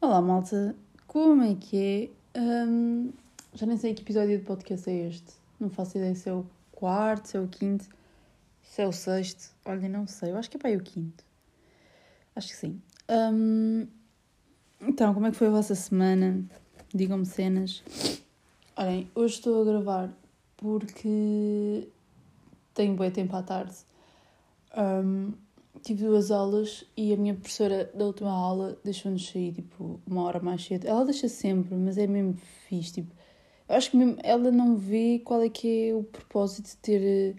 Olá malta, como é que é? Hum, já nem sei que episódio de podcast é este. Não faço ideia se é o quarto, se é o quinto, se é o sexto. Olha, não sei, eu acho que é para aí o quinto. Acho que sim. Hum, então, como é que foi a vossa semana? Digam-me cenas. Olhem, hoje estou a gravar porque tenho bom tempo à tarde. Hum, tive duas aulas e a minha professora da última aula deixou-nos sair tipo uma hora mais cedo. Ela deixa sempre, mas é mesmo fixe. Tipo, eu acho que mesmo ela não vê qual é que é o propósito de ter.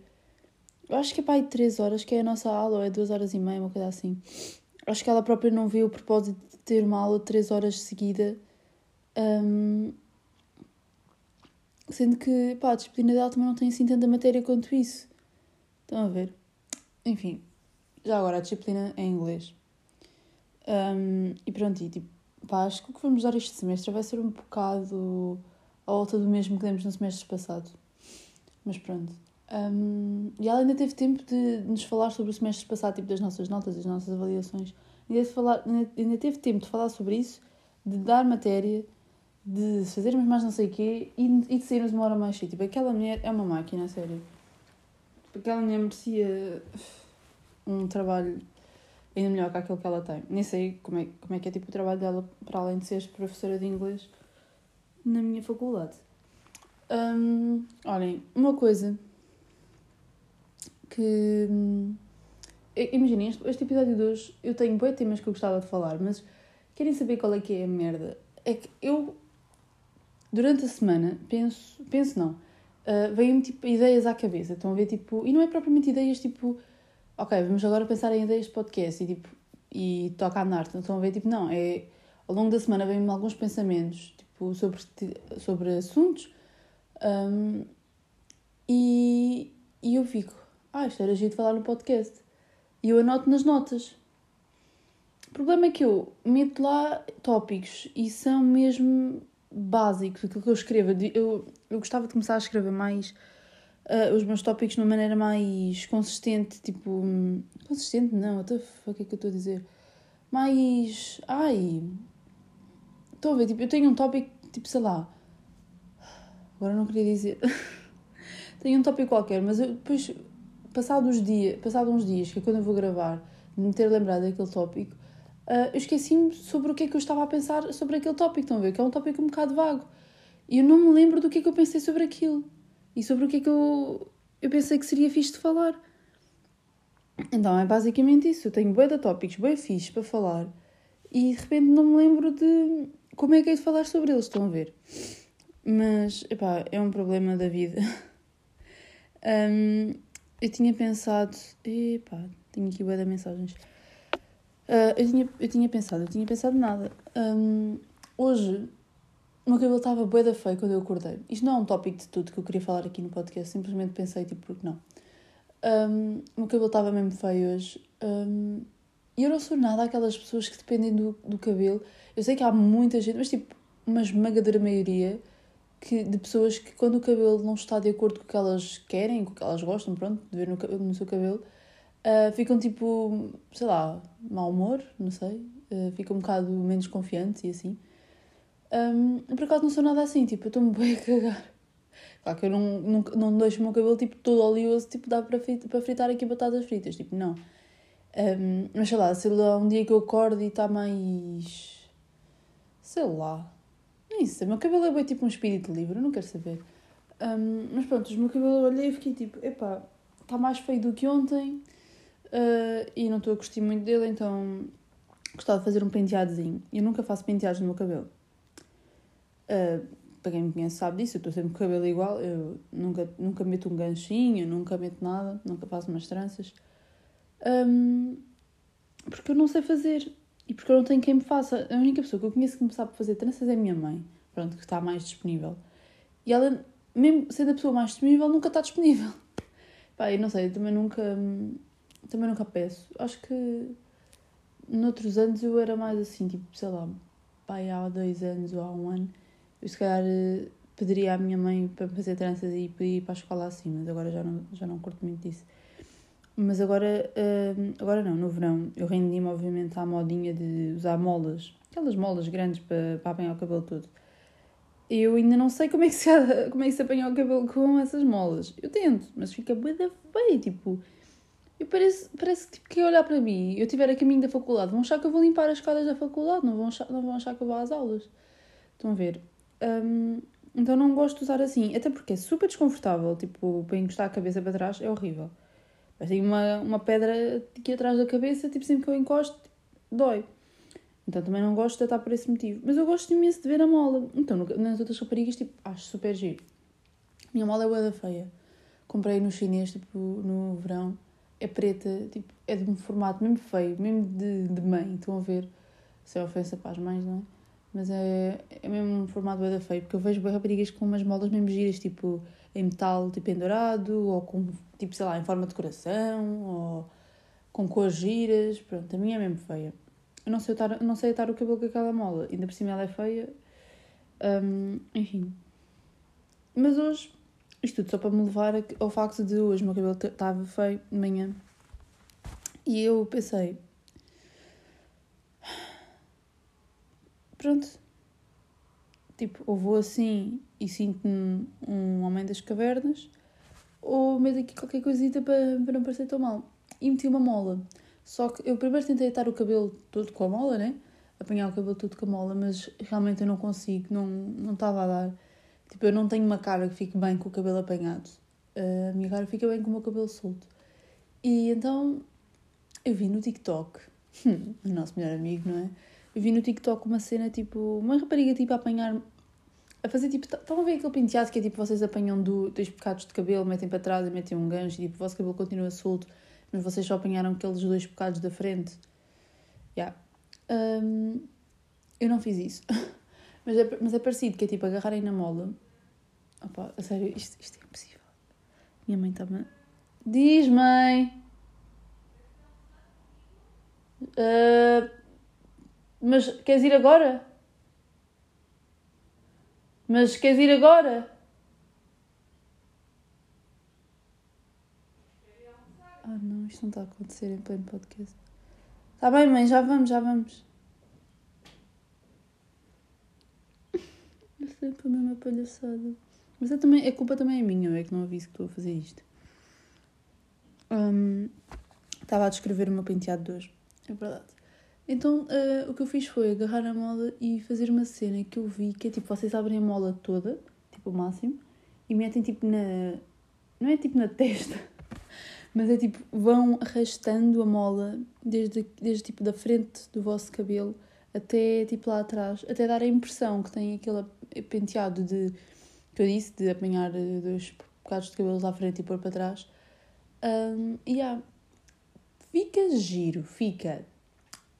Eu acho que é para aí três horas que é a nossa aula, ou é duas horas e meia, uma coisa assim. Acho que ela própria não vê o propósito de ter uma aula de três horas seguida. Um, sendo que pá, a disciplina dela também não tem assim tanta matéria quanto isso. Estão a ver? Enfim, já agora a disciplina é em inglês. Um, e pronto, e tipo, pá, acho que o que vamos dar este semestre vai ser um bocado à volta do mesmo que demos no semestre passado. Mas pronto. Um, e ela ainda teve tempo de, nos falar sobre o semestre passado, tipo das nossas notas, das nossas avaliações. Ainda, falar, ainda teve tempo de falar sobre isso, de dar matéria, de fazermos mais não sei o quê e, e de sairmos uma hora mais cedo. Tipo, aquela mulher é uma máquina, a sério. Tipo, aquela mulher merecia um trabalho ainda melhor que aquele que ela tem. Nem sei como é, como é que é tipo o trabalho dela, para além de ser professora de inglês na minha faculdade. Um, olhem, uma coisa que. Imaginem, este, este episódio de hoje eu tenho boi temas que eu gostava de falar, mas querem saber qual é que é a merda? É que eu, durante a semana, penso. Penso não. Uh, Vêm-me tipo ideias à cabeça. Estão a ver tipo. E não é propriamente ideias tipo ok, vamos agora pensar em ideias de podcast e tipo, e toca a andar. Estão a ver, tipo, não, é, ao longo da semana vêm-me alguns pensamentos, tipo, sobre, sobre assuntos um, e, e eu fico, ah, isto era giro de falar no podcast. E eu anoto nas notas. O problema é que eu meto lá tópicos e são mesmo básicos, aquilo que eu escrevo. Eu, eu gostava de começar a escrever mais uh, os meus tópicos de uma maneira mais consistente, tipo. Consistente? Não, what the fuck é que eu estou a dizer? Mais. Ai. Estou a ver, tipo, eu tenho um tópico, tipo, sei lá. Agora não queria dizer. tenho um tópico qualquer, mas eu depois, passado uns dias, passado uns dias, que é quando eu vou gravar, de me ter lembrado daquele tópico, uh, eu esqueci-me sobre o que é que eu estava a pensar sobre aquele tópico. Estão a ver? Que é um tópico um bocado vago. E eu não me lembro do que é que eu pensei sobre aquilo e sobre o que é que eu, eu pensei que seria fixe de falar. Então é basicamente isso. Eu tenho bué de tópicos, bué fixe para falar e de repente não me lembro de como é que é de falar sobre eles, estão a ver? Mas, epá, é um problema da vida. um, eu tinha pensado... Epá, tenho aqui bué de mensagens. Uh, eu, tinha, eu tinha pensado, eu tinha pensado nada. Um, hoje o meu cabelo estava bué da feio quando eu acordei. Isto não é um tópico de tudo que eu queria falar aqui no podcast, simplesmente pensei, tipo, porque não? Um, o meu cabelo estava mesmo feio hoje. Um, e eu não sou nada aquelas pessoas que dependem do, do cabelo. Eu sei que há muita gente, mas tipo, uma esmagadora maioria que, de pessoas que quando o cabelo não está de acordo com o que elas querem, com o que elas gostam, pronto, de ver no, no seu cabelo, uh, ficam tipo, sei lá, mau humor, não sei, uh, ficam um bocado menos confiantes e assim. Um, por acaso não sou nada assim, tipo, eu estou-me bem a cagar. Claro que eu não, não, não deixo o meu cabelo tipo, todo oleoso, tipo, dá para, fritar, para fritar aqui batatas fritas, tipo, não. Um, mas sei lá, sei lá, um dia que eu acordo e está mais. sei lá. Nem sei, o meu cabelo é bem tipo um espírito livre, eu não quero saber. Um, mas pronto, o meu cabelo eu olhei e fiquei tipo, epá, está mais feio do que ontem uh, e não estou a gostar muito dele, então gostava de fazer um penteadozinho. Eu nunca faço penteados no meu cabelo. Uh, para quem me conhece sabe disso, eu estou sempre com o cabelo igual, eu nunca, nunca meto um ganchinho, nunca meto nada, nunca faço umas tranças. Um, porque eu não sei fazer e porque eu não tenho quem me faça. A única pessoa que eu conheço que me sabe fazer tranças é a minha mãe, pronto, que está mais disponível. E ela, mesmo sendo a pessoa mais disponível, nunca está disponível. Pá, eu não sei, eu também nunca, também nunca peço. Acho que noutros anos eu era mais assim, tipo, sei lá, pai, há dois anos ou há um ano eu se calhar pediria à minha mãe para fazer tranças e para ir para a escola assim, mas agora já não, já não curto muito disso. Mas agora, uh, agora não, no verão, eu rendi-me obviamente à modinha de usar molas, aquelas molas grandes para, para apanhar o cabelo todo. Eu ainda não sei como é que se, como é que se apanha o cabelo com essas molas. Eu tento, mas fica bué da feio, tipo... Eu parece, parece tipo, que olhar para mim, eu estiver a caminho da faculdade, vão achar que eu vou limpar as escadas da faculdade, não vão achar, não vão achar que eu vou às aulas. Estão a ver? Um, então não gosto de usar assim, até porque é super desconfortável, tipo, para encostar a cabeça para trás é horrível. Parece uma, uma pedra aqui atrás da cabeça, tipo, sempre que eu encosto, dói. Então também não gosto de estar por esse motivo. Mas eu gosto imenso de ver a mola. Então, nas outras raparigas, tipo, acho super giro. Minha mola é boa da feia. Comprei no chinês, tipo, no verão. É preta, tipo, é de um formato mesmo feio, mesmo de, de mãe. Estão a ver? Sem ofensa para as mães, não é? Mas é, é mesmo um formato da feio. Porque eu vejo bem raparigas com umas molas mesmo giras, tipo, em metal, tipo, em dourado, ou com, tipo, sei lá, em forma de coração, ou com cores giras. Pronto, a minha é mesmo feia. Eu não sei atar, não sei atar o cabelo com aquela mola. Ainda por cima ela é feia. Um, enfim. Mas hoje, isto tudo só para me levar ao facto de hoje o meu cabelo estava feio de manhã. E eu pensei. Pronto. Tipo, ou vou assim e sinto-me um homem das cavernas, ou meto aqui qualquer coisita para, para não parecer tão mal. E meti uma mola. Só que eu primeiro tentei atar o cabelo todo com a mola, né? Apanhar o cabelo todo com a mola, mas realmente eu não consigo, não, não estava a dar. Tipo, eu não tenho uma cara que fique bem com o cabelo apanhado. A minha cara fica bem com o meu cabelo solto. E então eu vi no TikTok, o nosso melhor amigo, não é? Eu vi no TikTok uma cena tipo, uma rapariga tipo a apanhar, a fazer tipo, estão a ver aquele penteado que é tipo vocês apanham do, dois bocados de cabelo, metem para trás e metem um gancho e tipo o vosso cabelo continua solto mas vocês só apanharam aqueles dois bocados da frente. Yeah. Um, eu não fiz isso. mas, é, mas é parecido, que é tipo agarrarem na mola. Opa, a sério, isto, isto é impossível. Minha mãe está-me. Diz, mãe! Uh, mas queres ir agora? Mas queres ir agora? Ah não, isto não está a acontecer em pleno podcast. Está bem, mãe, já vamos, já vamos. Eu sempre a mesma palhaçada. Mas é também, a culpa também é minha, é que não aviso que estou a fazer isto. Um, estava a descrever o meu penteado de hoje. É verdade. Então, uh, o que eu fiz foi agarrar a mola e fazer uma cena que eu vi, que é tipo, vocês abrem a mola toda, tipo o máximo, e metem tipo na... Não é tipo na testa, mas é tipo, vão arrastando a mola desde, desde tipo da frente do vosso cabelo até tipo lá atrás, até dar a impressão que tem aquele penteado de que eu disse, de apanhar dois bocados de cabelos à frente e pôr para trás. Um, e yeah, fica giro, fica.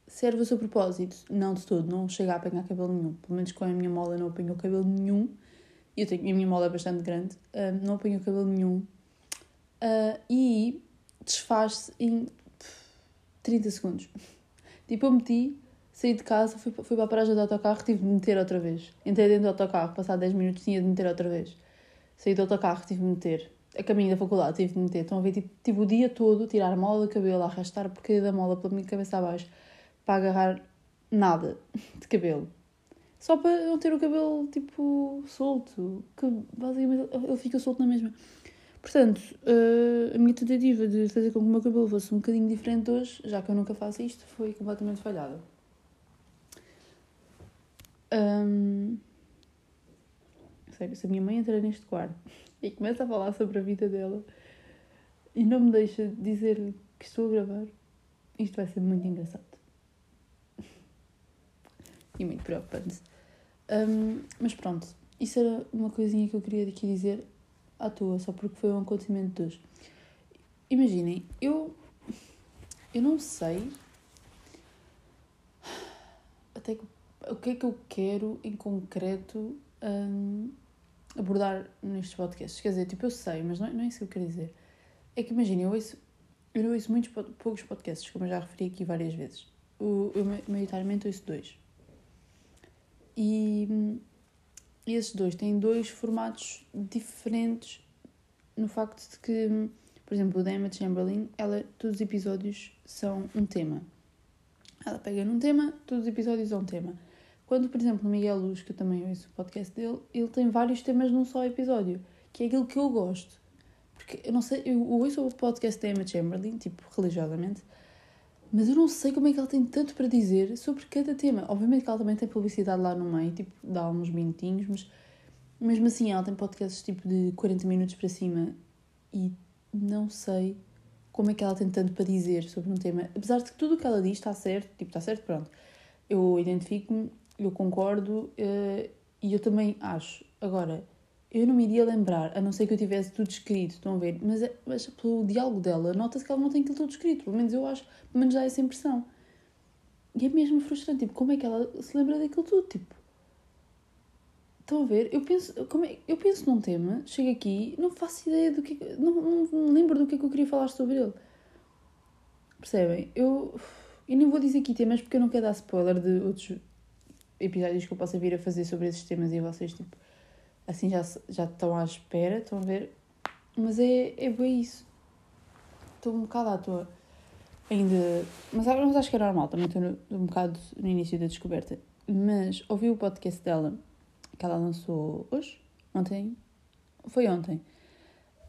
Serve o seu propósito, não de todo, não chega a apanhar cabelo nenhum. Pelo menos com a minha mola não apanhou cabelo nenhum. Eu tenho, a minha mola é bastante grande, um, não apanhou cabelo nenhum. Uh, e desfaz-se em 30 segundos. Tipo, eu meti, saí de casa, fui, fui para a paragem do autocarro, tive de meter outra vez. Entrei dentro do autocarro, passado 10 minutos tinha de meter outra vez. Saí do autocarro, tive de meter. A caminho da faculdade, tive de meter. Estão a ver, tipo, tipo o dia todo, tirar mola do cabelo, arrastar a porcaria da mola pela minha cabeça abaixo, para agarrar nada de cabelo. Só para não ter o cabelo, tipo, solto. Que basicamente ele fica solto na mesma. Portanto, uh, a minha tentativa de fazer com que o meu cabelo fosse um bocadinho diferente hoje, já que eu nunca faço isto, foi completamente falhada. Um, sério, se a minha mãe entra neste quarto e começa a falar sobre a vida dela e não me deixa dizer que estou a gravar, isto vai ser muito engraçado. e muito preocupante. Um, mas pronto, isso era uma coisinha que eu queria aqui dizer à toa, só porque foi um acontecimento de hoje. Imaginem, eu. Eu não sei. Até que, o que é que eu quero em concreto um, abordar nestes podcasts. Quer dizer, tipo, eu sei, mas não, é, não é isso que eu quero dizer. É que imaginem, eu ouço, eu ouço muitos, poucos podcasts, como eu já referi aqui várias vezes. O, eu, maioritariamente, ouço dois. E e esses dois têm dois formatos diferentes no facto de que, por exemplo, o da Emma Chamberlain, ela, todos os episódios são um tema. Ela pega num tema, todos os episódios são um tema. Quando, por exemplo, o Miguel Luz, que eu também ouço o podcast dele, ele tem vários temas num só episódio, que é aquilo que eu gosto. Porque eu não sei, eu ouço o podcast da Emma Chamberlain, tipo, religiosamente, mas eu não sei como é que ela tem tanto para dizer sobre cada tema. Obviamente que ela também tem publicidade lá no meio, tipo, dá uns minutinhos, mas mesmo assim ela tem podcasts tipo de 40 minutos para cima e não sei como é que ela tem tanto para dizer sobre um tema. Apesar de que tudo o que ela diz está certo, tipo, está certo, pronto. Eu identifico-me, eu concordo uh, e eu também acho. Agora, eu não me iria lembrar, a não ser que eu tivesse tudo escrito, estão a ver? Mas, é, mas pelo diálogo dela, nota-se que ela não tem aquilo tudo escrito, pelo menos eu acho, pelo menos dá essa impressão. E é mesmo frustrante, tipo, como é que ela se lembra daquilo tudo, tipo... Estão a ver? Eu penso, como é, eu penso num tema, chego aqui, não faço ideia do que... Não, não, lembro do que é que eu queria falar sobre ele. Percebem? Eu... Eu nem vou dizer aqui temas porque eu não quero dar spoiler de outros episódios que eu possa vir a fazer sobre esses temas e vocês, tipo assim já, já estão à espera, estão a ver? Mas é, é bem isso. Estou um bocado à toa. Ainda. Mas, mas acho que é normal, também estou um bocado no início da descoberta. Mas ouvi o podcast dela, que ela lançou hoje, ontem, foi ontem,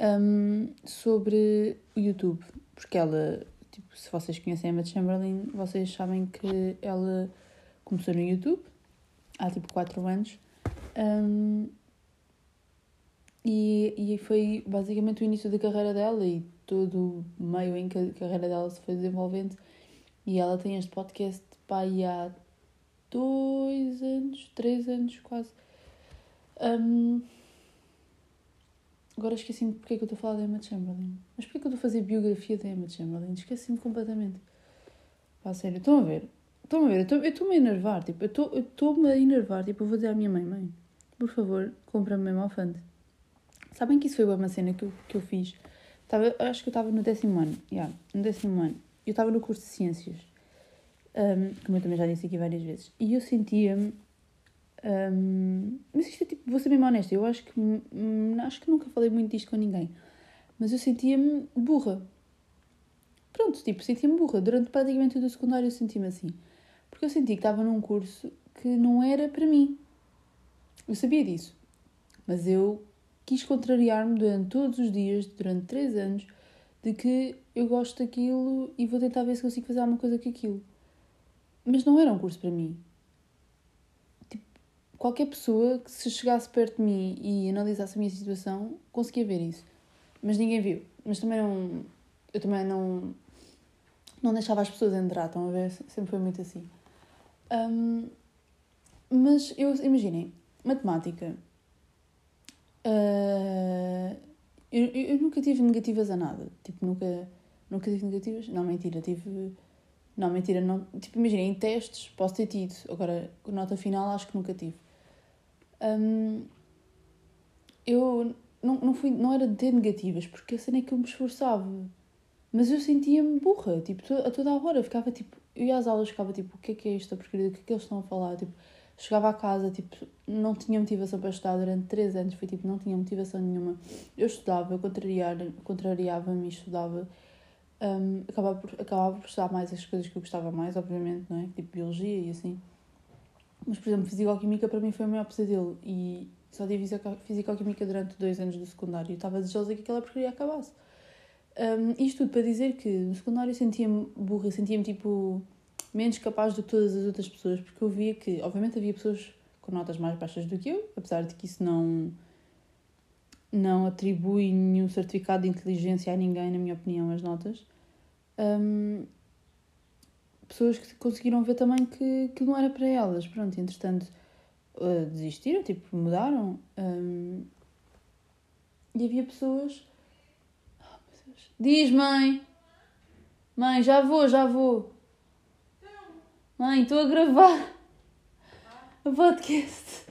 um, sobre o YouTube. Porque ela, tipo, se vocês conhecem a Emma Chamberlain, vocês sabem que ela começou no YouTube há tipo 4 anos. Um, e, e foi basicamente o início da carreira dela e todo o meio em que a carreira dela se foi desenvolvendo. E ela tem este podcast pai há dois anos, três anos quase. Um, agora esqueci-me porque é que eu estou a falar da Emma Chamberlain. Mas porque é que eu estou a fazer biografia da Emma Chamberlain? Esqueci-me completamente. Pá, sério, estão a ver? Estão a ver? Eu estou-me a enervar. Tipo, eu estou-me a enervar. Tipo, eu vou dizer à minha mãe: mãe, por favor, compra-me mesmo alfante. Sabem que isso foi uma cena que eu, que eu fiz? Tava, acho que eu estava no décimo ano. Yeah, no décimo ano. Eu estava no curso de Ciências. Um, como eu também já disse aqui várias vezes. E eu sentia-me. Um, mas isto é tipo, vou ser mesmo honesta, eu acho que, hum, acho que nunca falei muito disto com ninguém. Mas eu sentia-me burra. Pronto, tipo, sentia-me burra. Durante praticamente todo o secundário eu sentia-me assim. Porque eu senti que estava num curso que não era para mim. Eu sabia disso. Mas eu quis contrariar-me durante todos os dias, durante três anos, de que eu gosto daquilo e vou tentar ver se consigo fazer alguma coisa com aquilo. Mas não era um curso para mim. Tipo, qualquer pessoa que se chegasse perto de mim e analisasse a minha situação conseguia ver isso. Mas ninguém viu. Mas também não. Eu também não. Não deixava as pessoas entrar, estão a ver? Sempre foi muito assim. Um, mas eu, imaginem, matemática Uh, eu, eu nunca tive negativas a nada. Tipo, nunca, nunca tive negativas. Não, mentira, tive. Não, mentira, não. Tipo, imagina, em testes posso ter tido. Agora, nota final, acho que nunca tive. Um, eu não, não, fui, não era de ter negativas, porque a cena é que eu me esforçava. Mas eu sentia-me burra, tipo, a toda a hora. Ficava tipo. Eu ia às aulas, ficava tipo, o que é que é isto, porcaria? O que é que eles estão a falar? Tipo, Chegava a casa, tipo, não tinha motivação para estudar durante três anos, foi tipo, não tinha motivação nenhuma. Eu estudava, contrariava-me e estudava. Um, acabava, por, acabava por estudar mais as coisas que eu gostava mais, obviamente, não é? Tipo, biologia e assim. Mas, por exemplo, fisicoquímica para mim foi o maior pesadelo e só tive fisicoquímica durante dois anos do secundário e estava desejosa que aquela porcaria acabasse. Um, isto tudo para dizer que no secundário sentia-me burra, sentia-me tipo menos capaz do que todas as outras pessoas, porque eu via que, obviamente, havia pessoas com notas mais baixas do que eu, apesar de que isso não não atribui nenhum certificado de inteligência a ninguém, na minha opinião, as notas. Um, pessoas que conseguiram ver também que, que não era para elas. Pronto, entretanto, uh, desistiram, tipo, mudaram. Um, e havia pessoas. Diz, mãe! Mãe, já vou, já vou. Mãe, estou a gravar o podcast.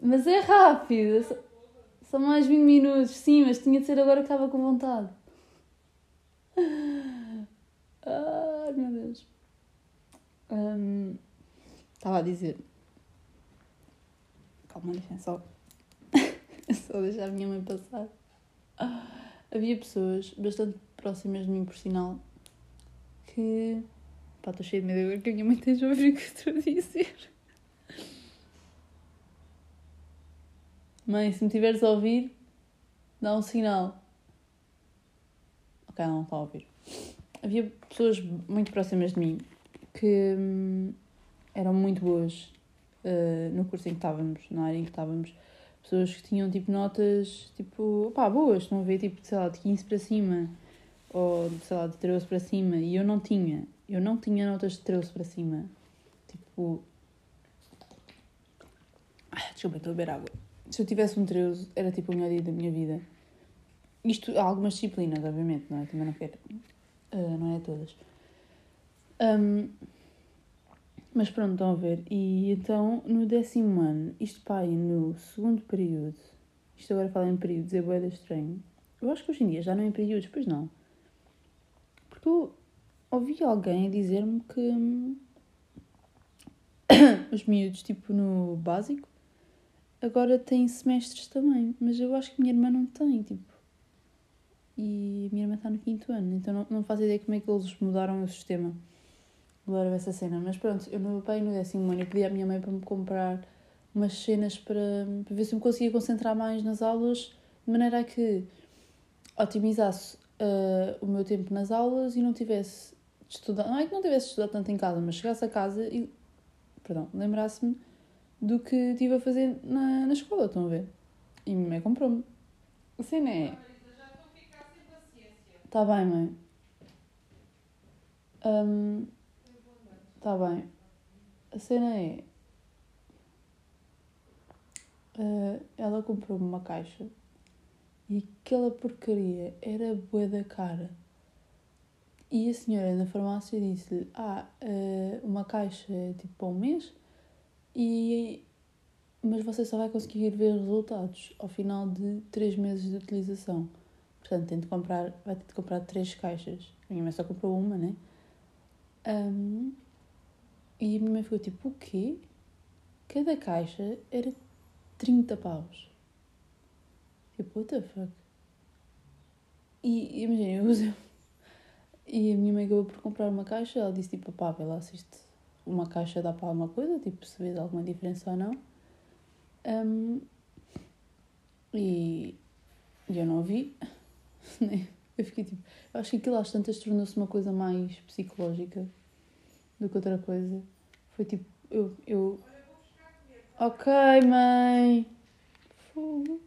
Mas é rápido. São mais 20 minutos. Sim, mas tinha de ser agora que estava com vontade. Ai, meu Deus. Um, Estava a dizer. Calma, deixa só. só deixar a minha mãe passar. Havia pessoas bastante próximas de mim, por sinal, que. Pá, estou cheia de medo agora que a minha mãe esteja a ouvir o que estou a dizer. Mãe, se me tiveres a ouvir, dá um sinal. Ok, não está a ouvir. Havia pessoas muito próximas de mim que hum, eram muito boas uh, no curso em que estávamos, na área em que estávamos. Pessoas que tinham tipo notas tipo, pá, boas, estão a ver, tipo, sei lá, de 15 para cima ou sei lá, de 13 para cima. E eu não tinha, eu não tinha notas de 13 para cima. Tipo. Ai, desculpa, estou a beber água. Se eu tivesse um 13, era tipo o melhor dia da minha vida. Isto há algumas disciplinas, obviamente, não é? Também não quero. Uh, não é todas. Um, mas pronto, estão a ver. E então, no décimo ano, isto pai, no segundo período, isto agora fala em períodos, é boeda estranho. Eu acho que hoje em dia já não é em períodos, pois não. Porque eu ouvi alguém dizer-me que hum, os miúdos, tipo no básico, agora têm semestres também. Mas eu acho que minha irmã não tem, tipo. E minha irmã está no quinto ano, então não, não faço ideia como é que eles mudaram o sistema adoro essa cena. Mas pronto, eu no meu pai no décimo ano eu pedi à minha mãe para me comprar umas cenas para, para ver se me conseguia concentrar mais nas aulas, de maneira a que otimizasse uh, o meu tempo nas aulas e não tivesse de estudar. Não é que não tivesse de estudar tanto em casa, mas chegasse a casa e, perdão, lembrasse-me do que estive a fazer na, na escola, estão a ver? E a minha mãe comprou-me. A cena é. Está bem, mãe. Um, Está bem. A cena é. Uh, ela comprou-me uma caixa e aquela porcaria era bué da cara. E a senhora na farmácia disse-lhe: Ah, uh, uma caixa é tipo para um mês, e, mas você só vai conseguir ver resultados ao final de 3 meses de utilização. Portanto, tem de comprar, vai ter de comprar 3 caixas. A minha mãe só comprou uma, né? Um, e a minha mãe ficou tipo, o quê? Cada caixa era 30 paus. Tipo, what the fuck? E imagina, eu uso. E a minha mãe acabou por comprar uma caixa. Ela disse tipo, pá, se isto, uma caixa dá para alguma coisa, tipo, se vês alguma diferença ou não. Um, e, e eu não vi. Né? eu fiquei tipo. Eu acho que aquilo às tantas tornou-se uma coisa mais psicológica do que outra coisa. Foi tipo, eu. eu... Ok, mãe. Fogo.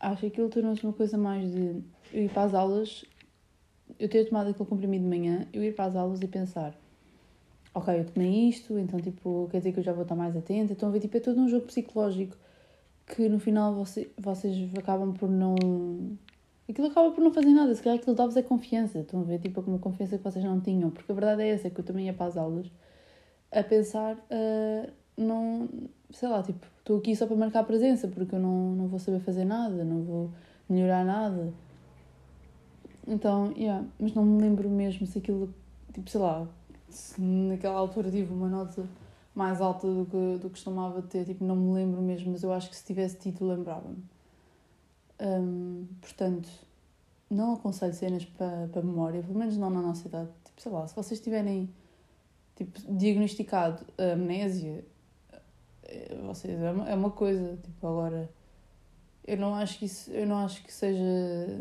Acho que aquilo tornou-se uma coisa mais de eu ir para as aulas, eu ter tomado aquele comprimido de manhã, eu ir para as aulas e pensar: ok, eu tomei isto, então tipo, quer dizer que eu já vou estar mais atenta. Então, ver, tipo, é todo um jogo psicológico que no final você, vocês acabam por não. Aquilo acaba por não fazer nada, se calhar aquilo dá-vos é confiança. Estão a ver, tipo, uma confiança que vocês não tinham, porque a verdade é essa, que eu também ia para as aulas a pensar, uh, não, sei lá, tipo, estou aqui só para marcar a presença, porque eu não, não vou saber fazer nada, não vou melhorar nada. Então, yeah, mas não me lembro mesmo se aquilo, tipo, sei lá, se naquela altura tive uma nota mais alta do que, do que costumava ter, tipo, não me lembro mesmo, mas eu acho que se tivesse tido, lembrava-me. Um, portanto, não aconselho cenas para, para memória, pelo menos não na nossa idade. Tipo, sei lá, se vocês tiverem tipo, diagnosticado a amnésia, eh, vocês, é uma, é uma coisa, tipo, agora, eu não acho que isso, eu não acho que seja,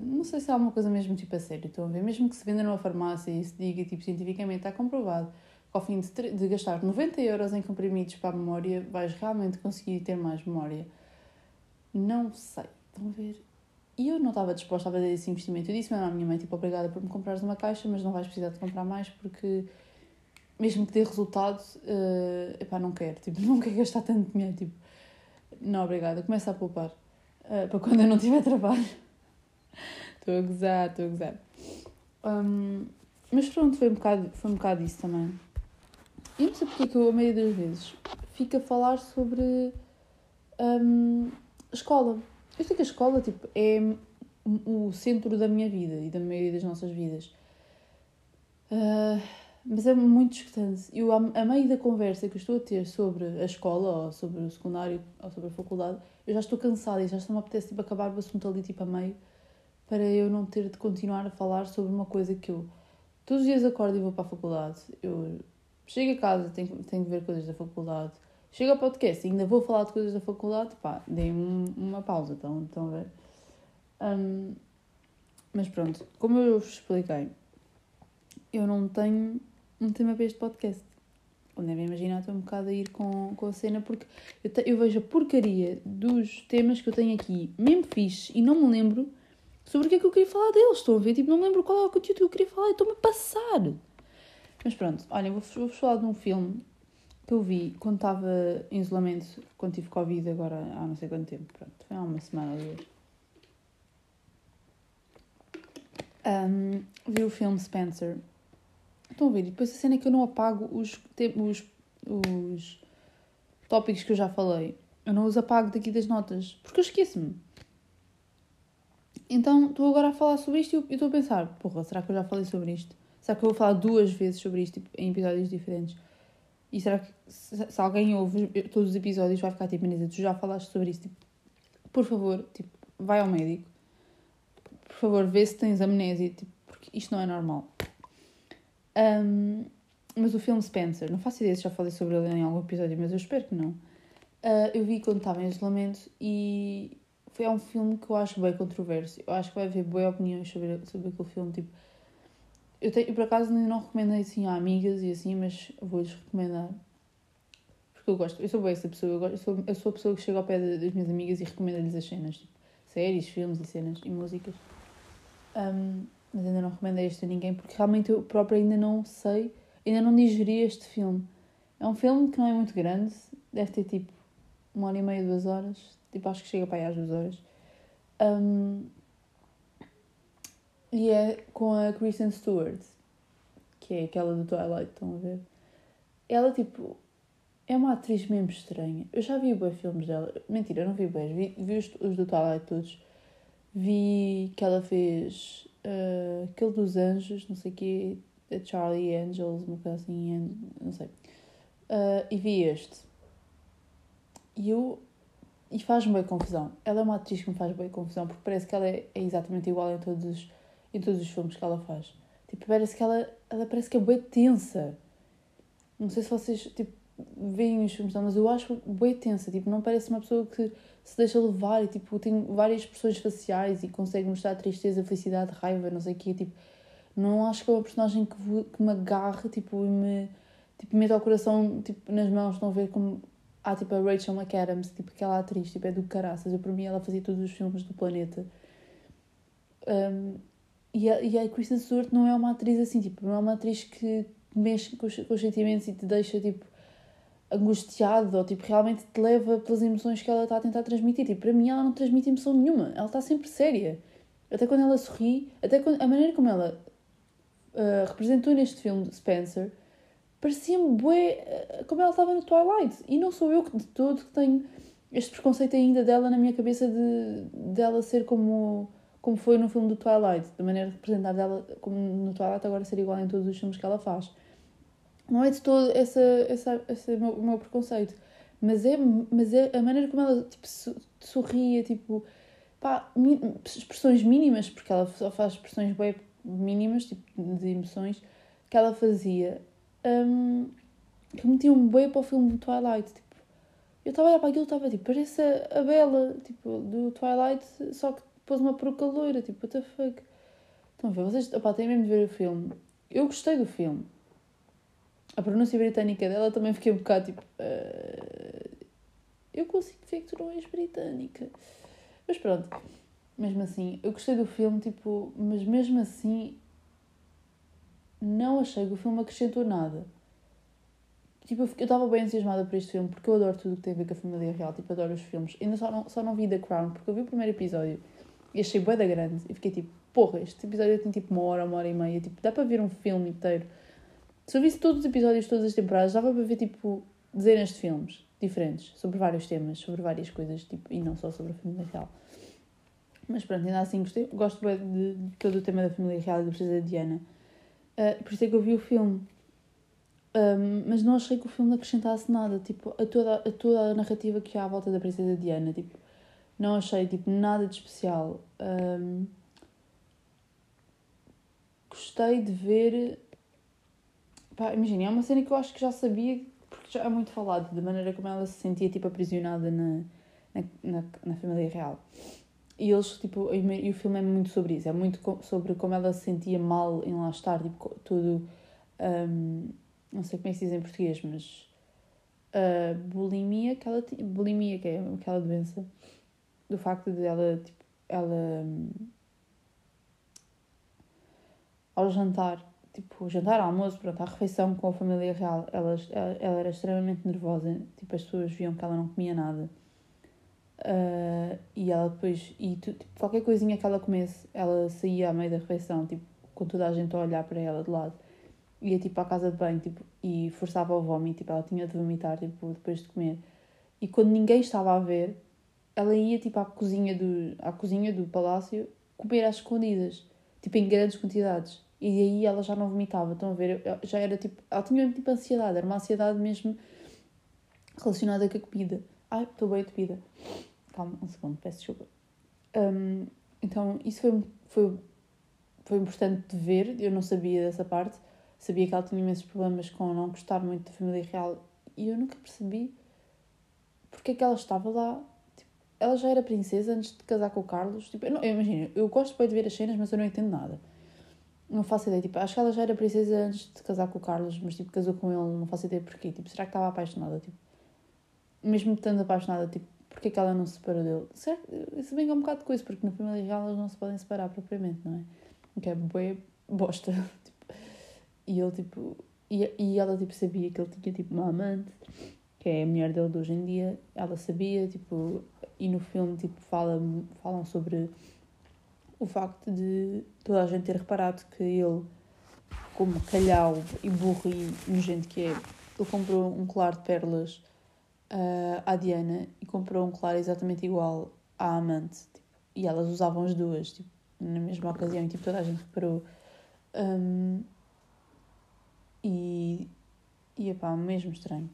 não sei se há uma coisa mesmo, tipo, a sério, estão a ver, mesmo que se venda numa farmácia e se diga, tipo, cientificamente está comprovado, que ao fim de, de gastar 90 euros em comprimidos para a memória, vais realmente conseguir ter mais memória. Não sei, estão a ver? E eu não estava disposta a fazer esse investimento. Eu disse à minha mãe, tipo, obrigada por me comprares uma caixa, mas não vais precisar de comprar mais porque mesmo que dê resultado, uh, epá, não quero, tipo, não quero gastar tanto dinheiro, tipo, não, obrigada, começa a poupar, uh, para quando eu não tiver trabalho. Estou a gozar, estou a gozar. Um, mas pronto, foi um, bocado, foi um bocado isso também. E não sei porque é que eu, a maioria das vezes, fico a falar sobre um, escola. Eu sei que a escola, tipo, é o centro da minha vida e da maioria das nossas vidas. Uh, Mas é muito desgastante. Eu, a, meio da conversa que estou a ter sobre a escola, ou sobre o secundário, ou sobre a faculdade, eu já estou cansada e já estou-me a apetecer tipo, acabar o assunto ali tipo a meio, para eu não ter de continuar a falar sobre uma coisa que eu todos os dias acordo e vou para a faculdade. Eu chego a casa, tenho, tenho que ver coisas da faculdade. Chego ao podcast e ainda vou falar de coisas da faculdade, pá, dei uma pausa, então, estão a ver? Um, mas pronto, como eu vos expliquei, eu não tenho um tema para este podcast. Como devem imaginar, estou um bocado a ir com, com a cena porque eu, te, eu vejo a porcaria dos temas que eu tenho aqui, mesmo fixe, e não me lembro sobre o que é que eu queria falar deles. Estou a ver, tipo, não me lembro qual é o conteúdo que eu queria falar, estou-me a passar. Mas pronto, olhem, vou-vos vou falar de um filme que eu vi quando estava em isolamento, quando tive Covid, agora há não sei quanto tempo. Pronto, foi há uma semana ou duas. Um, vi o filme Spencer. Estão a? E depois a cena é que eu não apago os, os, os tópicos que eu já falei. Eu não os apago daqui das notas, porque eu esqueço-me. Então estou agora a falar sobre isto e estou a pensar: porra, será que eu já falei sobre isto? Será que eu vou falar duas vezes sobre isto tipo, em episódios diferentes? E será que se, se, alguém ouve todos os episódios vai ficar tipo, Manisa, tu já falaste sobre isso? Tipo, por favor, tipo, vai ao médico. Por favor, vê se tens amnésia, tipo, porque isto não é normal. Um, mas o filme Spencer, não faço ideia se já falei sobre ele em algum episódio, mas eu espero que não. Uh, eu vi quando estava em isolamento e foi um filme que eu acho bem controverso. Eu acho que vai haver boas opiniões sobre, sobre aquele filme. Tipo, eu, tenho, eu por acaso não recomendei assim a amigas e assim, mas vou-lhes recomendar. Porque eu gosto, eu sou boa essa pessoa, eu, gosto, eu, sou, eu sou a pessoa que chega ao pé das minhas amigas e recomenda-lhes as cenas, tipo, séries, filmes e cenas e músicas. Um, mas ainda não recomendei este a ninguém porque realmente eu própria ainda não sei, ainda não digeri este filme. É um filme que não é muito grande, deve ter tipo uma hora e meia, duas horas, tipo acho que chega para aí às duas horas. Um, e é com a Kristen Stewart, que é aquela do Twilight, estão a ver? Ela tipo é uma atriz mesmo estranha. Eu já vi bem filmes dela. Mentira, eu não vi bem. Vi, vi os, os do Twilight todos. Vi que ela fez uh, aquele dos anjos, não sei o quê, Charlie Angels, uma coisa assim, não sei. Uh, e vi este. E eu. E faz-me bem confusão. Ela é uma atriz que me faz bem confusão, porque parece que ela é, é exatamente igual em todos, os, em todos os filmes que ela faz. Tipo, parece que ela, ela parece que é bem tensa. Não sei se vocês, tipo, veem os filmes dela, mas eu acho bem tensa. Tipo, não parece uma pessoa que se deixa levar e tipo, tem várias expressões faciais e consegue mostrar tristeza, felicidade, raiva, não sei o quê. Tipo, não acho que é uma personagem que, que me agarre tipo, e me tipo, meta o coração tipo, nas mãos. Estão a ver como há tipo a Rachel McAdams, tipo, aquela atriz, tipo, é do caraças. Eu, para mim, ela fazia todos os filmes do planeta. Um, e, a, e a Kristen Stewart não é uma atriz assim, tipo, não é uma atriz que mexe com os, com os sentimentos e te deixa tipo angustiado ou tipo realmente te leva pelas emoções que ela está a tentar transmitir. Tipo, para mim ela não transmite emoção nenhuma, ela está sempre séria. Até quando ela sorri, até quando, a maneira como ela uh, representou neste filme de Spencer parecia-me bué uh, como ela estava no Twilight. E não sou eu que de todo que tenho este preconceito ainda dela na minha cabeça de dela ser como, como foi no filme do Twilight, da maneira de representar dela como no Twilight agora ser igual em todos os filmes que ela faz. Não é de todo essa, essa, esse meu, meu preconceito. Mas é, mas é a maneira como ela tipo, sorria, tipo, pá, expressões mínimas, porque ela só faz expressões bem mínimas, tipo, de emoções, que ela fazia, um, que metiam bem para o filme do Twilight. Tipo, eu estava a olhar para aquilo, estava tipo, parece a, a Bela, tipo, do Twilight, só que pôs uma peruca loira, tipo, what the fuck. Estão a ver? Vocês, opá, têm mesmo de ver o filme. Eu gostei do filme a pronúncia britânica dela também fiquei um bocado tipo. Uh, eu consigo ver que tu não és britânica. Mas pronto, mesmo assim, eu gostei do filme, tipo, mas mesmo assim, não achei que o filme acrescentou nada. Tipo, eu estava bem entusiasmada por este filme porque eu adoro tudo que tem a ver com a família real, tipo, adoro os filmes. Ainda só não, só não vi The Crown porque eu vi o primeiro episódio e achei bué da grande e fiquei tipo, porra, este episódio tem tipo uma hora, uma hora e meia, tipo, dá para ver um filme inteiro se eu visse todos os episódios, todas as temporadas, dava para ver, tipo, dezenas de filmes diferentes, sobre vários temas, sobre várias coisas, tipo, e não só sobre a família real. Mas pronto, ainda assim gostei, gosto bem de, de todo o tema da família real e da princesa Diana. Uh, por isso é que eu vi o filme. Um, mas não achei que o filme acrescentasse nada, tipo, a toda, a toda a narrativa que há à volta da princesa Diana, tipo, não achei, tipo, nada de especial. Um, gostei de ver, pá, imagina, é uma cena que eu acho que já sabia, porque já é muito falado, da maneira como ela se sentia, tipo, aprisionada na, na, na, na família real. E eles, tipo, e o filme é muito sobre isso, é muito sobre como ela se sentia mal em lá estar, tipo, tudo... Um, não sei como é que se diz em português, mas a bulimia que ela bulimia que é aquela doença, do facto de ela, tipo, ela hum, ao jantar, tipo, jantar, almoço, pronto, à refeição com a família real, ela, ela era extremamente nervosa, tipo, as pessoas viam que ela não comia nada. Uh, e ela depois, e tu, tipo, qualquer coisinha que ela comesse, ela saía à meio da refeição, tipo, com toda a gente a olhar para ela de lado ia tipo à casa de banho tipo, e forçava o vómito, tipo, ela tinha de vomitar tipo, depois de comer. E quando ninguém estava a ver, ela ia tipo à cozinha do, à cozinha do palácio comer às escondidas, tipo em grandes quantidades. E aí ela já não vomitava, estão a ver? Já era tipo, ela tinha tipo ansiedade, era uma ansiedade mesmo relacionada com a comida. Ai, estou bem entupida. Calma, um segundo, peço desculpa. Um, então, isso foi, foi, foi importante de ver, eu não sabia dessa parte sabia que ela tinha imensos problemas com não gostar muito da família real e eu nunca percebi porque é que ela estava lá. Tipo, ela já era princesa antes de casar com o Carlos. Tipo, eu, não, eu imagino, eu gosto bem de ver as cenas, mas eu não entendo nada. Não faço ideia. Tipo, acho que ela já era princesa antes de casar com o Carlos, mas tipo, casou com ele, não faço ideia porquê. Tipo, será que estava apaixonada? Tipo, mesmo estando apaixonada, tipo, porquê que ela não se separou dele? Que, isso bem é um bocado de coisa, porque na família real elas não se podem separar propriamente, não é? Que é bem bosta. E ele, tipo... E, e ela, tipo, sabia que ele tinha, tipo, uma amante, que é a mulher dele de hoje em dia. Ela sabia, tipo... E no filme, tipo, fala, falam sobre o facto de toda a gente ter reparado que ele, como calhau e burro e nojento que é, ele comprou um colar de pérolas uh, à Diana e comprou um colar exatamente igual à amante. Tipo, e elas usavam as duas, tipo, na mesma ocasião, e tipo, toda a gente reparou. Um, e, e epá, mesmo estranho.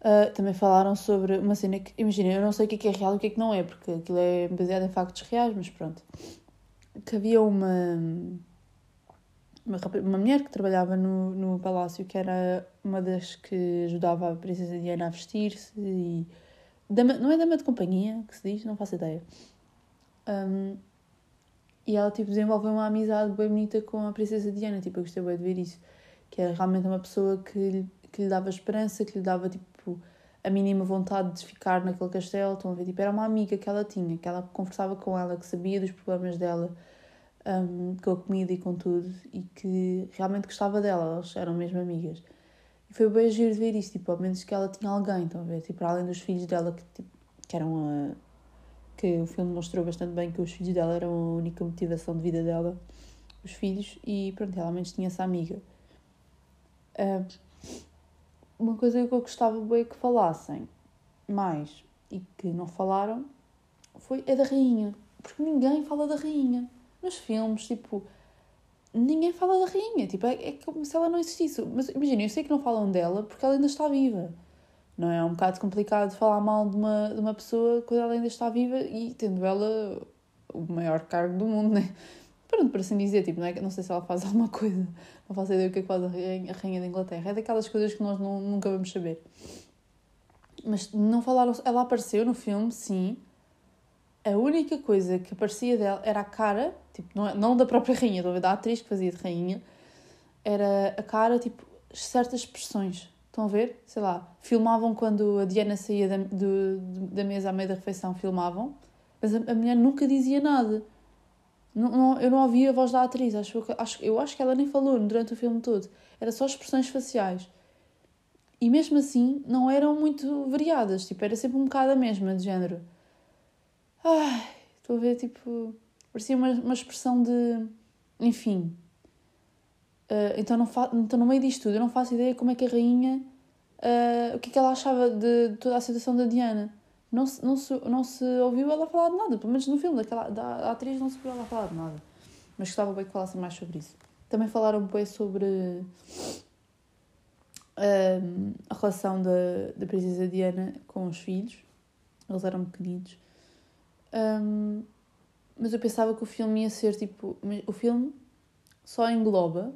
Uh, também falaram sobre uma cena que, imagina, eu não sei o que é, é real e o que é que não é, porque aquilo é baseado em factos reais, mas pronto. Que havia uma, uma, uma mulher que trabalhava no, no palácio, que era uma das que ajudava a princesa Diana a vestir-se e... Dama, não é dama de companhia que se diz? Não faço ideia. Um, e ela, tipo, desenvolveu uma amizade bem bonita com a princesa Diana, tipo, eu gostei bem de ver isso que era realmente uma pessoa que, que lhe dava esperança, que lhe dava tipo a mínima vontade de ficar naquele castelo. Estão a ver? Tipo, era uma amiga que ela tinha, que ela conversava com ela, que sabia dos problemas dela, um, com a comida e com tudo, e que realmente gostava dela, elas eram mesmo amigas. E foi bem agir de ver isso, tipo, ao menos que ela tinha alguém, estão a ver? Tipo, além dos filhos dela, que, tipo, que eram a. que o filme mostrou bastante bem que os filhos dela eram a única motivação de vida dela, os filhos, e pronto, ela ao menos tinha essa amiga. Uh, uma coisa que eu gostava bem que falassem mais e que não falaram foi é da rainha. Porque ninguém fala da rainha. Nos filmes, tipo, ninguém fala da rainha. Tipo, é, é como se ela não existisse. Mas imagina, eu sei que não falam dela porque ela ainda está viva. Não é? É um bocado complicado falar mal de uma, de uma pessoa quando ela ainda está viva e tendo ela o maior cargo do mundo, né? Pronto, por assim dizer, tipo, não, é, não sei se ela faz alguma coisa, não faço ideia do que é que faz a rainha, a rainha da Inglaterra, é daquelas coisas que nós não, nunca vamos saber. Mas não falaram, ela apareceu no filme, sim, a única coisa que aparecia dela era a cara, tipo, não, é, não da própria rainha, da atriz que fazia de rainha, era a cara, tipo, certas expressões. Estão a ver? Sei lá, filmavam quando a Diana saía da, do, da mesa à meio da refeição, filmavam, mas a, a mulher nunca dizia nada. Não, não, eu não ouvi a voz da atriz, acho, acho, eu acho que ela nem falou durante o filme todo. Era só expressões faciais. E mesmo assim, não eram muito variadas, tipo, era sempre um bocado a mesma, de género. Ai, estou a ver, tipo. Parecia uma, uma expressão de. Enfim. Uh, então, não fa... então, no meio disto tudo, eu não faço ideia como é que a rainha. Uh, o que é que ela achava de, de toda a situação da Diana não se, não se, não se ouviu ela falar de nada, pelo menos no filme daquela, da, da atriz não se ouviu ela falar de nada. Mas gostava bem que falassem mais sobre isso. Também falaram bem sobre. um, a relação da, da princesa Diana com os filhos. Eles eram pequenitos. Um, mas eu pensava que o filme ia ser tipo. O filme só engloba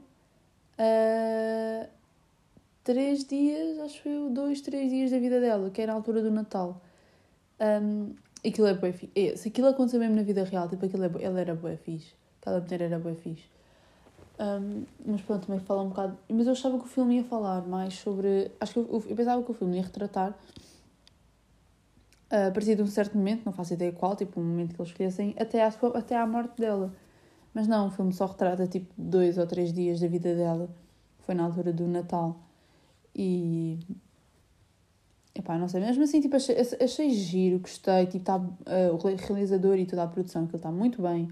uh, três dias, acho eu, dois, três dias da vida dela, que era a altura do Natal. Um, aquilo é bué fixe. É, se aquilo aconteceu mesmo na vida real, tipo, aquilo é, ela era bué fixe. Aquela mulher era bué fixe. Um, mas pronto, também fala um bocado. Mas eu achava que o filme ia falar mais sobre. Acho que eu, eu pensava que o filme ia retratar uh, a partir de um certo momento, não faço ideia qual, tipo um momento que eles esquecem, até à, até à morte dela. Mas não, o filme só retrata tipo dois ou três dias da vida dela. Foi na altura do Natal. E. Epá, não sei, mesmo assim, tipo, achei, achei giro, gostei, tipo, tá, uh, o realizador e toda a produção, que ele está muito bem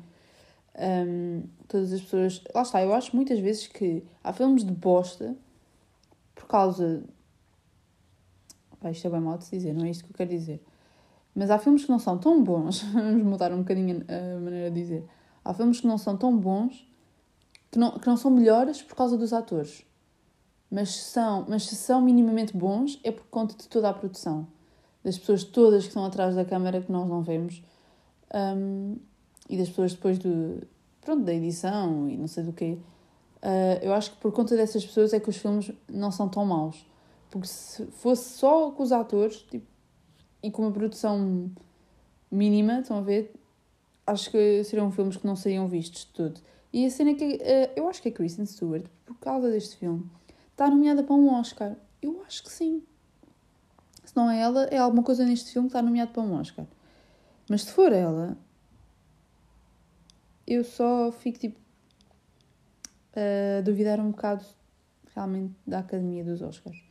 um, todas as pessoas. Lá está, eu acho muitas vezes que há filmes de bosta por causa. Pá, isto é bem mal de se dizer, não é isto que eu quero dizer. Mas há filmes que não são tão bons, vamos mudar um bocadinho a maneira de dizer. Há filmes que não são tão bons, que não, que não são melhores por causa dos atores. Mas, são, mas se são minimamente bons, é por conta de toda a produção. Das pessoas todas que estão atrás da câmara que nós não vemos. Um, e das pessoas depois do, pronto, da edição e não sei do quê. Uh, eu acho que por conta dessas pessoas é que os filmes não são tão maus. Porque se fosse só com os atores tipo, e com uma produção mínima, estão a ver? Acho que seriam filmes que não seriam vistos de tudo. E a cena é que uh, eu acho que a Kristen Stewart, por causa deste filme, está nomeada para um Oscar. Eu acho que sim. Se não é ela, é alguma coisa neste filme que está nomeada para um Oscar. Mas se for ela, eu só fico tipo a duvidar um bocado realmente da Academia dos Oscars.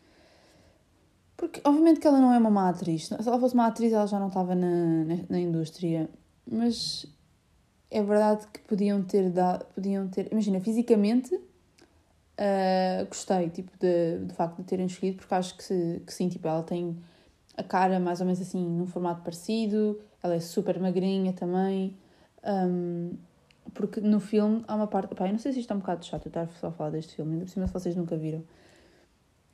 Porque, obviamente, que ela não é uma má atriz. Se ela fosse uma atriz, ela já não estava na, na, na indústria. Mas é verdade que podiam ter dado. Podiam ter. Imagina, fisicamente, uh, gostei tipo, de, do facto de terem escolhido, porque acho que, que sim, tipo, ela tem a cara mais ou menos assim, num formato parecido. Ela é super magrinha também. Um, porque no filme há uma parte. Pá, eu não sei se isto é um bocado chato eu estar só a falar deste filme, ainda por cima se vocês nunca viram.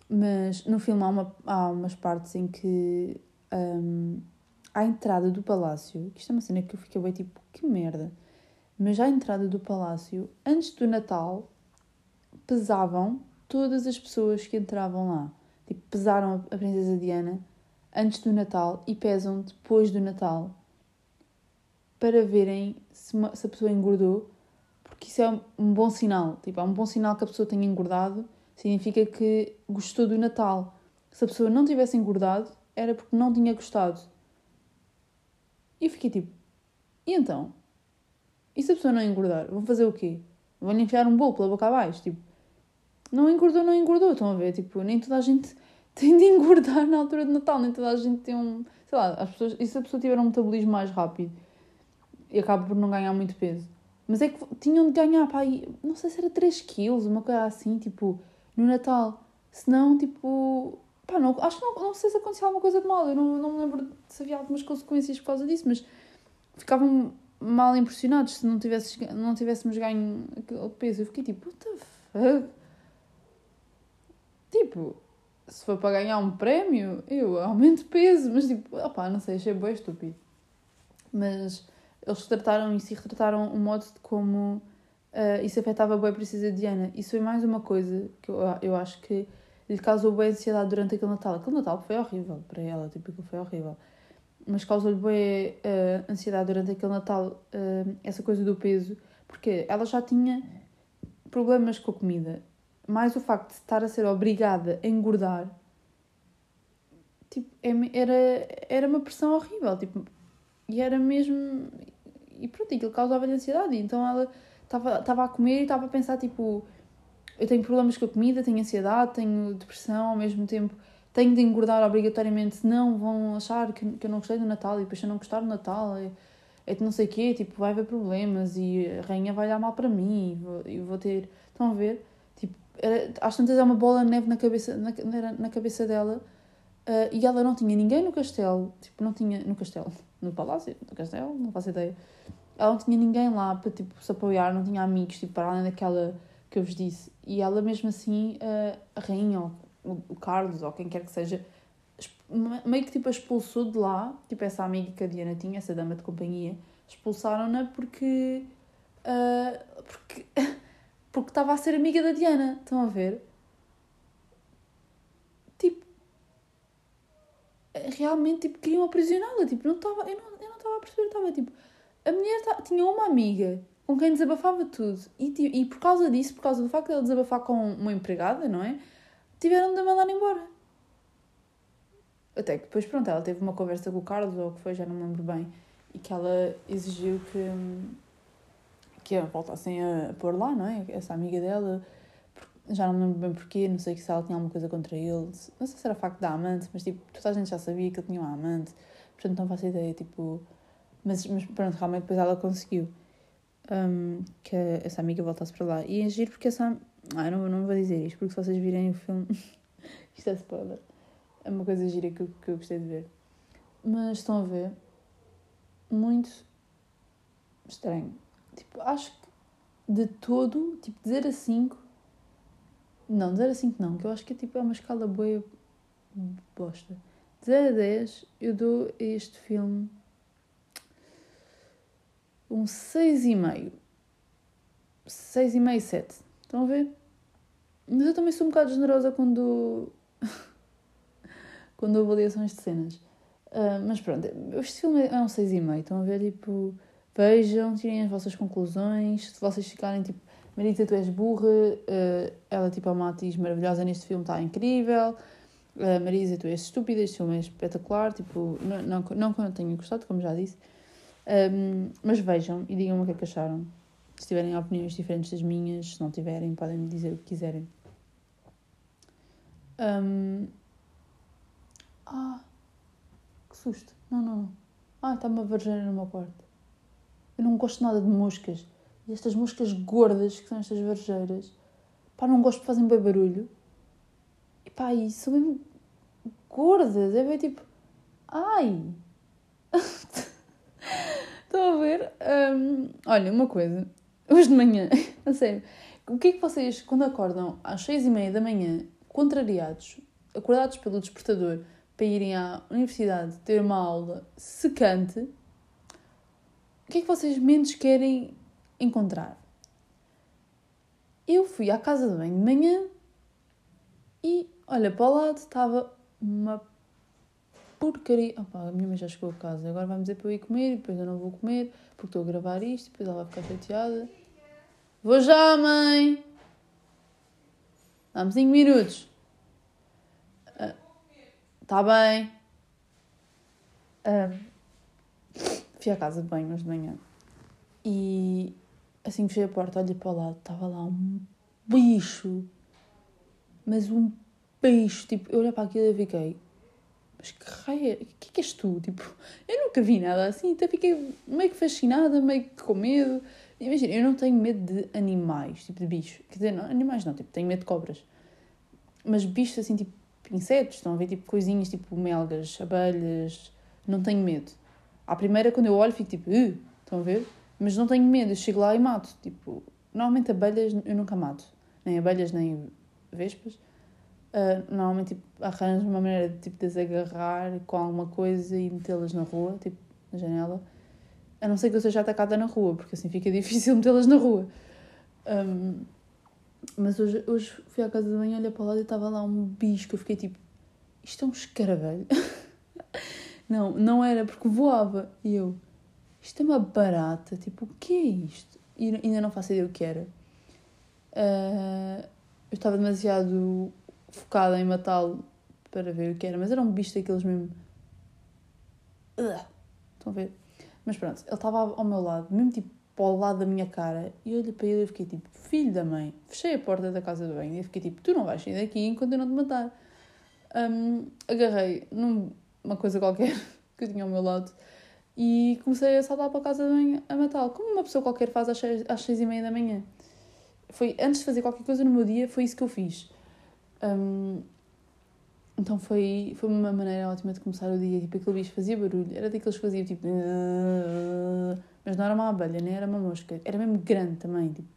Mas no filme há, uma, há umas partes em que. Um, à entrada do palácio, que isto é uma cena que eu fiquei bem tipo, que merda. Mas à entrada do palácio, antes do Natal, pesavam todas as pessoas que entravam lá. Tipo, pesaram a Princesa Diana antes do Natal e pesam depois do Natal para verem se, uma, se a pessoa engordou, porque isso é um bom sinal. Tipo, é um bom sinal que a pessoa tenha engordado, significa que gostou do Natal. Se a pessoa não tivesse engordado, era porque não tinha gostado. E eu fiquei tipo, e então? E se a pessoa não engordar? Vão fazer o quê? Vão-lhe enfiar um bolo pela boca abaixo? Tipo, não engordou, não engordou. Estão a ver? Tipo, nem toda a gente tem de engordar na altura de Natal, nem toda a gente tem um. Sei lá, as pessoas, e se a pessoa tiver um metabolismo mais rápido e acaba por não ganhar muito peso. Mas é que tinham de ganhar, pá, não sei se era 3 quilos, uma coisa assim, tipo, no Natal. Senão, tipo, pá, não, acho que não, não sei se acontecia alguma coisa de mal, eu não, não me lembro se havia algumas consequências por causa disso, mas ficavam mal impressionados se não, tivesses, não tivéssemos ganho aquele peso. Eu fiquei tipo, what the fuck? Tipo, se for para ganhar um prémio, eu aumento peso, mas tipo, opá, não sei, achei bem estúpido. Mas eles retrataram isso e retrataram o modo de como uh, isso afetava bem a princesa Diana. Isso foi mais uma coisa que eu, eu acho que lhe causou bem ansiedade durante aquele Natal. Aquele Natal foi horrível para ela, tipo, foi horrível. Mas causou-lhe bem uh, ansiedade durante aquele Natal, uh, essa coisa do peso, porque ela já tinha problemas com a comida. Mais o facto de estar a ser obrigada a engordar, tipo, é era, era uma pressão horrível, tipo, e era mesmo e pronto, aquilo causava-lhe ansiedade. Então ela estava a comer e estava a pensar, tipo, eu tenho problemas com a comida, tenho ansiedade, tenho depressão, ao mesmo tempo tenho de engordar obrigatoriamente, senão vão achar que, que eu não gostei do Natal e depois se eu não gostar do Natal é, é não sei o quê, tipo, vai haver problemas e a rainha vai dar mal para mim e vou, eu vou ter... Estão a ver? Era, às tantas é uma bola de neve na cabeça, na, na cabeça dela uh, e ela não tinha ninguém no castelo, tipo, não tinha... no castelo no palácio do castelo, não faço ideia. Ela não tinha ninguém lá para tipo, se apoiar, não tinha amigos, tipo, para além daquela que eu vos disse. E ela mesmo assim, a rainha, ou o Carlos ou quem quer que seja, meio que tipo a expulsou de lá, tipo essa amiga que a Diana tinha, essa dama de companhia, expulsaram-na porque. Uh, porque. porque estava a ser amiga da Diana, estão a ver? Tipo. Realmente, tipo, queriam aprisioná-la, tipo, não estava. Eu não, estava a perceber, estava tipo. A mulher tinha uma amiga com quem desabafava tudo. E, e por causa disso, por causa do facto de ela desabafar com uma empregada, não é? Tiveram de a mandar embora. Até que depois, pronto, ela teve uma conversa com o Carlos, ou o que foi, já não me lembro bem, e que ela exigiu que, que a voltassem a pôr lá, não é? Essa amiga dela, já não me lembro bem porquê, não sei se ela tinha alguma coisa contra ele, não sei se era facto da amante, mas tipo, toda a gente já sabia que ele tinha uma amante, portanto não faço ideia, tipo. Mas, mas pronto, realmente depois ela conseguiu um, que essa amiga voltasse para lá. E é giro porque essa. Ah, não, não vou dizer isto, porque se vocês virem o filme. isto é spoiler. É uma coisa gira que, que eu gostei de ver. Mas estão a ver. Muito estranho. Tipo, acho que de todo, tipo, de 0 a 5. Não, de 0 a 5 não, que eu acho que é, tipo, é uma escala boa bosta. De 0 a 10, eu dou a este filme um 6,5. 6,5, 7. Estão a ver? Mas eu também sou um bocado generosa quando. quando avaliações de cenas. Uh, mas pronto, este filme é um 6,5. Estão a ver? Tipo, vejam, tirem as vossas conclusões. Se vocês ficarem tipo, Marisa, tu és burra. Uh, ela, tipo, a uma atriz maravilhosa neste filme, está incrível. Uh, Marisa, tu és estúpida. Este filme é espetacular. Tipo, não, não, não que eu não tenha gostado, como já disse. Um, mas vejam e digam-me o que é que acharam. Se tiverem opiniões diferentes das minhas, se não tiverem, podem me dizer o que quiserem. Um... Ah, que susto. Não, não, não. Ah, está uma varjeira no meu quarto. Eu não gosto nada de moscas. E estas moscas gordas, que são estas varjeiras, pá, não gosto de fazer bem barulho. E pá, e são mesmo gordas. É bem tipo, ai. Estão a ver? Um, olha, uma coisa. Hoje de manhã, a sério, o que é que vocês, quando acordam às seis e meia da manhã, contrariados, acordados pelo despertador, para irem à universidade ter uma aula secante, o que é que vocês menos querem encontrar? Eu fui à casa de banho de manhã e, olha, para o lado estava uma porcaria. Opa, a minha mãe já chegou a casa, agora vai-me dizer para eu ir comer e depois eu não vou comer porque estou a gravar isto depois ela vai ficar chateada. Vou já, mãe! Dá-me 5 minutos. Está uh, bem. Uh, fui à casa de banho hoje de manhã e assim fechei a porta, olhei para o lado, estava lá um bicho, mas um bicho, tipo, eu olhei para aquilo e fiquei, mas que raio, o que é que és tu? Tipo, eu nunca vi nada assim, até fiquei meio que fascinada, meio que com medo. Imagina, eu não tenho medo de animais, tipo de bichos. Quer dizer, não, animais não, tipo, tenho medo de cobras. Mas bichos assim, tipo insetos, estão a ver tipo coisinhas, tipo melgas, abelhas, não tenho medo. À primeira, quando eu olho, fico tipo, uh, estão a ver? Mas não tenho medo, eu chego lá e mato. Tipo, normalmente abelhas eu nunca mato. Nem abelhas, nem vespas. Uh, normalmente tipo, arranjo uma maneira de tipo, desagarrar com alguma coisa e metê-las na rua, tipo, na janela. A não ser que eu seja atacada na rua, porque assim fica difícil metê-las na rua. Um, mas hoje, hoje fui à casa de banho, olhei para lado e estava lá um bicho que eu fiquei tipo, isto é um escaravelho. não, não era porque voava. E eu, isto é uma barata, tipo, o que é isto? E ainda não faço ideia o que era. Uh, eu estava demasiado focada em matá-lo para ver o que era, mas era um bicho daqueles mesmo. Estão a ver? Mas pronto, ele estava ao meu lado, mesmo tipo ao lado da minha cara, e eu olhei para ele e fiquei tipo, filho da mãe, fechei a porta da casa de banho e fiquei tipo, tu não vais sair daqui enquanto eu não te matar. Um, agarrei numa coisa qualquer que eu tinha ao meu lado e comecei a saltar para a casa de banho a matá-lo, como uma pessoa qualquer faz às seis, às seis e meia da manhã. Foi antes de fazer qualquer coisa no meu dia, foi isso que eu fiz. Um, então foi, foi uma maneira ótima de começar o dia. Tipo, aquele bicho fazia barulho, era daqueles que faziam tipo. Mas não era uma abelha, nem era uma mosca. Era mesmo grande também, tipo,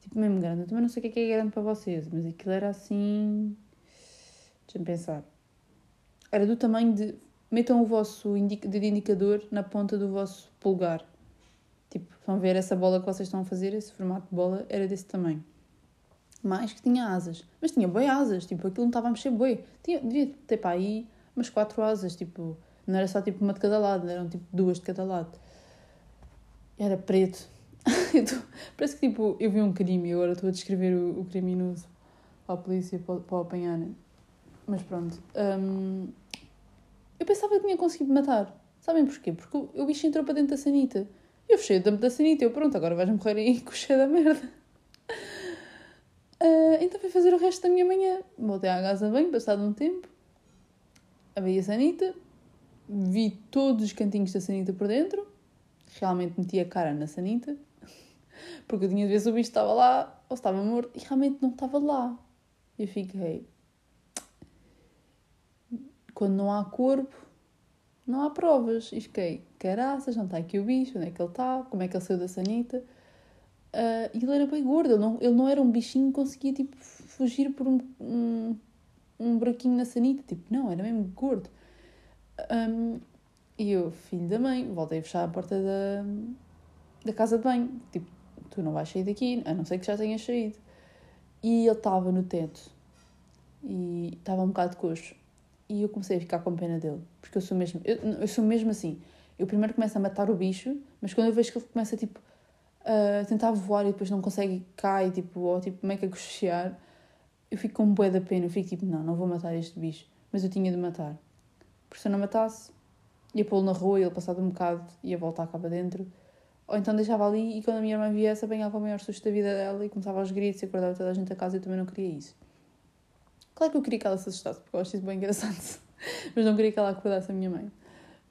tipo mesmo grande. Eu também não sei o que é que é grande para vocês, mas aquilo era assim. Deixa-me pensar. Era do tamanho de. Metam o vosso dedo indicador na ponta do vosso polegar. Tipo, vão ver essa bola que vocês estão a fazer, esse formato de bola era desse tamanho. Mais que tinha asas. Mas tinha boi asas, tipo, aquilo não estava a mexer boi. Tinha, devia ter para aí umas quatro asas, tipo, não era só tipo uma de cada lado, eram tipo duas de cada lado. Era preto. parece que tipo, eu vi um crime e agora estou a descrever o, o criminoso a polícia para, para apanhar. Mas pronto. Um, eu pensava que tinha conseguido matar. Sabem porquê? Porque o, bicho entrou para dentro da sanita. Eu fechei o tampo da sanita. Eu, pronto, agora vais morrer aí com o da merda. Uh, então fui fazer o resto da minha manhã. Voltei à casa bem, passado um tempo. Abri a sanita. Vi todos os cantinhos da sanita por dentro. Realmente meti a cara na sanita. Porque eu tinha de ver se o bicho estava lá ou estava morto. E realmente não estava lá. Eu fiquei. Quando não há corpo, não há provas. E fiquei, caraças, não está aqui o bicho, onde é que ele está, como é que ele saiu da sanita. Uh, ele era bem gordo, ele não, ele não era um bichinho que conseguia tipo, fugir por um, um, um buraquinho na sanita. Tipo, não, era mesmo gordo. Um, e eu, filho da mãe, voltei a fechar a porta da, da casa de banho. Tipo, tu não vais sair daqui, a não ser que já tenhas saído. E ele estava no teto e estava um bocado coxo. E eu comecei a ficar com pena dele, porque eu sou mesmo, eu, eu sou mesmo assim. Eu primeiro começo a matar o bicho, mas quando eu vejo que ele começa tipo, a tentar voar e depois não consegue cai, tipo, ou tipo, meio que a cochear, eu fico com um bué da pena. Eu fico tipo, não, não vou matar este bicho. Mas eu tinha de matar. Porque se eu não matasse, ia pô-lo na rua ele passado um bocado ia voltar cá para dentro ou então deixava ali e quando a minha irmã viesse apanhava o maior susto da vida dela e começava aos gritos e acordava toda a gente a casa e eu também não queria isso. Claro que eu queria que ela se assustasse, porque eu acho isso bem engraçado, mas não queria que ela acordasse a minha mãe.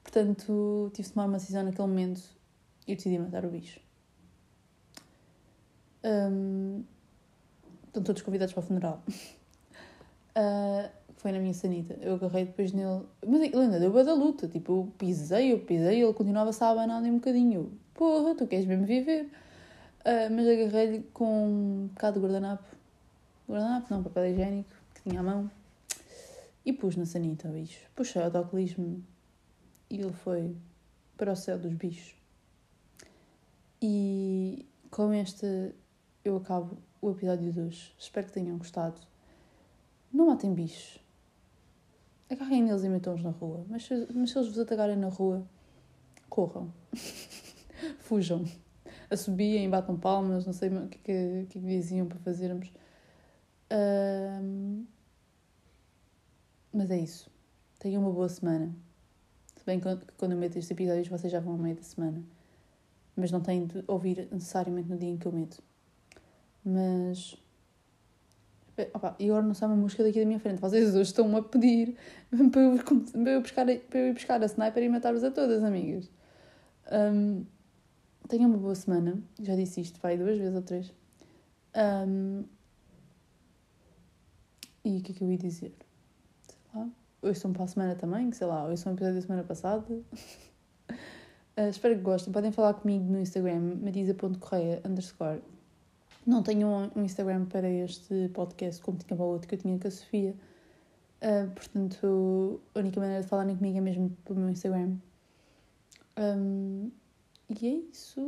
Portanto, tive de tomar uma decisão naquele momento e decidi matar o bicho. Um, estão todos convidados para o funeral. Uh, foi na minha sanita. Eu agarrei depois nele. Mas ele ainda deu da luta. Tipo, eu pisei, eu pisei, ele continuava-se a abanar um bocadinho porra, tu queres mesmo viver. Uh, mas agarrei-lhe com um bocado de guardanapo. Guardanapo, não, papel higiênico, que tinha à mão. E pus na sanita bicho. Puxei o autocolismo e ele foi para o céu dos bichos. E com este eu acabo o episódio de hoje. Espero que tenham gostado. Não matem bichos. Agarrem neles e metam-os na rua. Mas se, mas se eles vos atacarem na rua, corram. fujam. Assobiem, batam palmas, não sei o que, que, que diziam para fazermos. Um, mas é isso. Tenham uma boa semana. Se bem que quando eu meto estes episódios vocês já vão ao meio da semana. Mas não têm de ouvir necessariamente no dia em que eu meto. Mas. Opa, e agora não sai uma música daqui da minha frente. Vocês hoje estão-me a pedir para eu, para eu, buscar, para eu ir buscar a sniper e matar-vos a todas, amigas. Um, Tenham uma boa semana. Já disse isto, vai duas vezes ou três. Um, e o que é que eu ia dizer? Sei lá. Hoje são para a semana também, sei lá, hoje são um episódio da semana passada. uh, espero que gostem. Podem falar comigo no Instagram, marisa.correia underscore. Não tenho um, Instagram para este podcast como tinha para o outro que eu tinha com a Sofia. Uh, portanto, a única maneira de falarem comigo é mesmo pelo meu Instagram. Um, e é isso.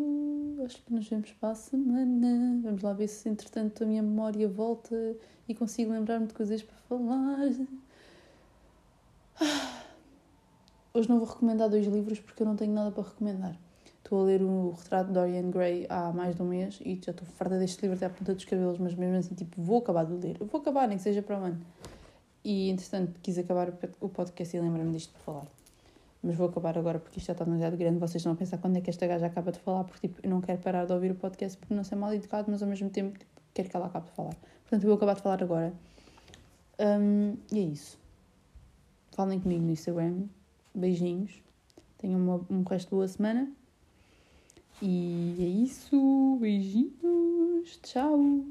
Acho que nos vemos para a semana. Vamos lá ver se, entretanto, a minha memória volta e consigo lembrar-me de coisas para falar. Ah. Hoje não vou recomendar dois livros porque eu não tenho nada para recomendar. Estou a ler o retrato de Dorian Gray há mais de um mês e já estou farta deste livro até à ponta dos cabelos, mas mesmo assim, tipo, vou acabar de ler. Eu vou acabar, nem que seja para o ano. E, entretanto, quis acabar o podcast e lembrar-me disto para falar. Mas vou acabar agora porque isto já está demasiado grande. Vocês estão a pensar quando é que esta gaja acaba de falar, porque tipo, eu não quero parar de ouvir o podcast porque não ser mal educado, mas ao mesmo tempo tipo, quero que ela acabe de falar. Portanto, eu vou acabar de falar agora. Um, e é isso. Falem comigo no Instagram. Beijinhos. Tenham uma, um resto de boa semana. E é isso. Beijinhos. Tchau.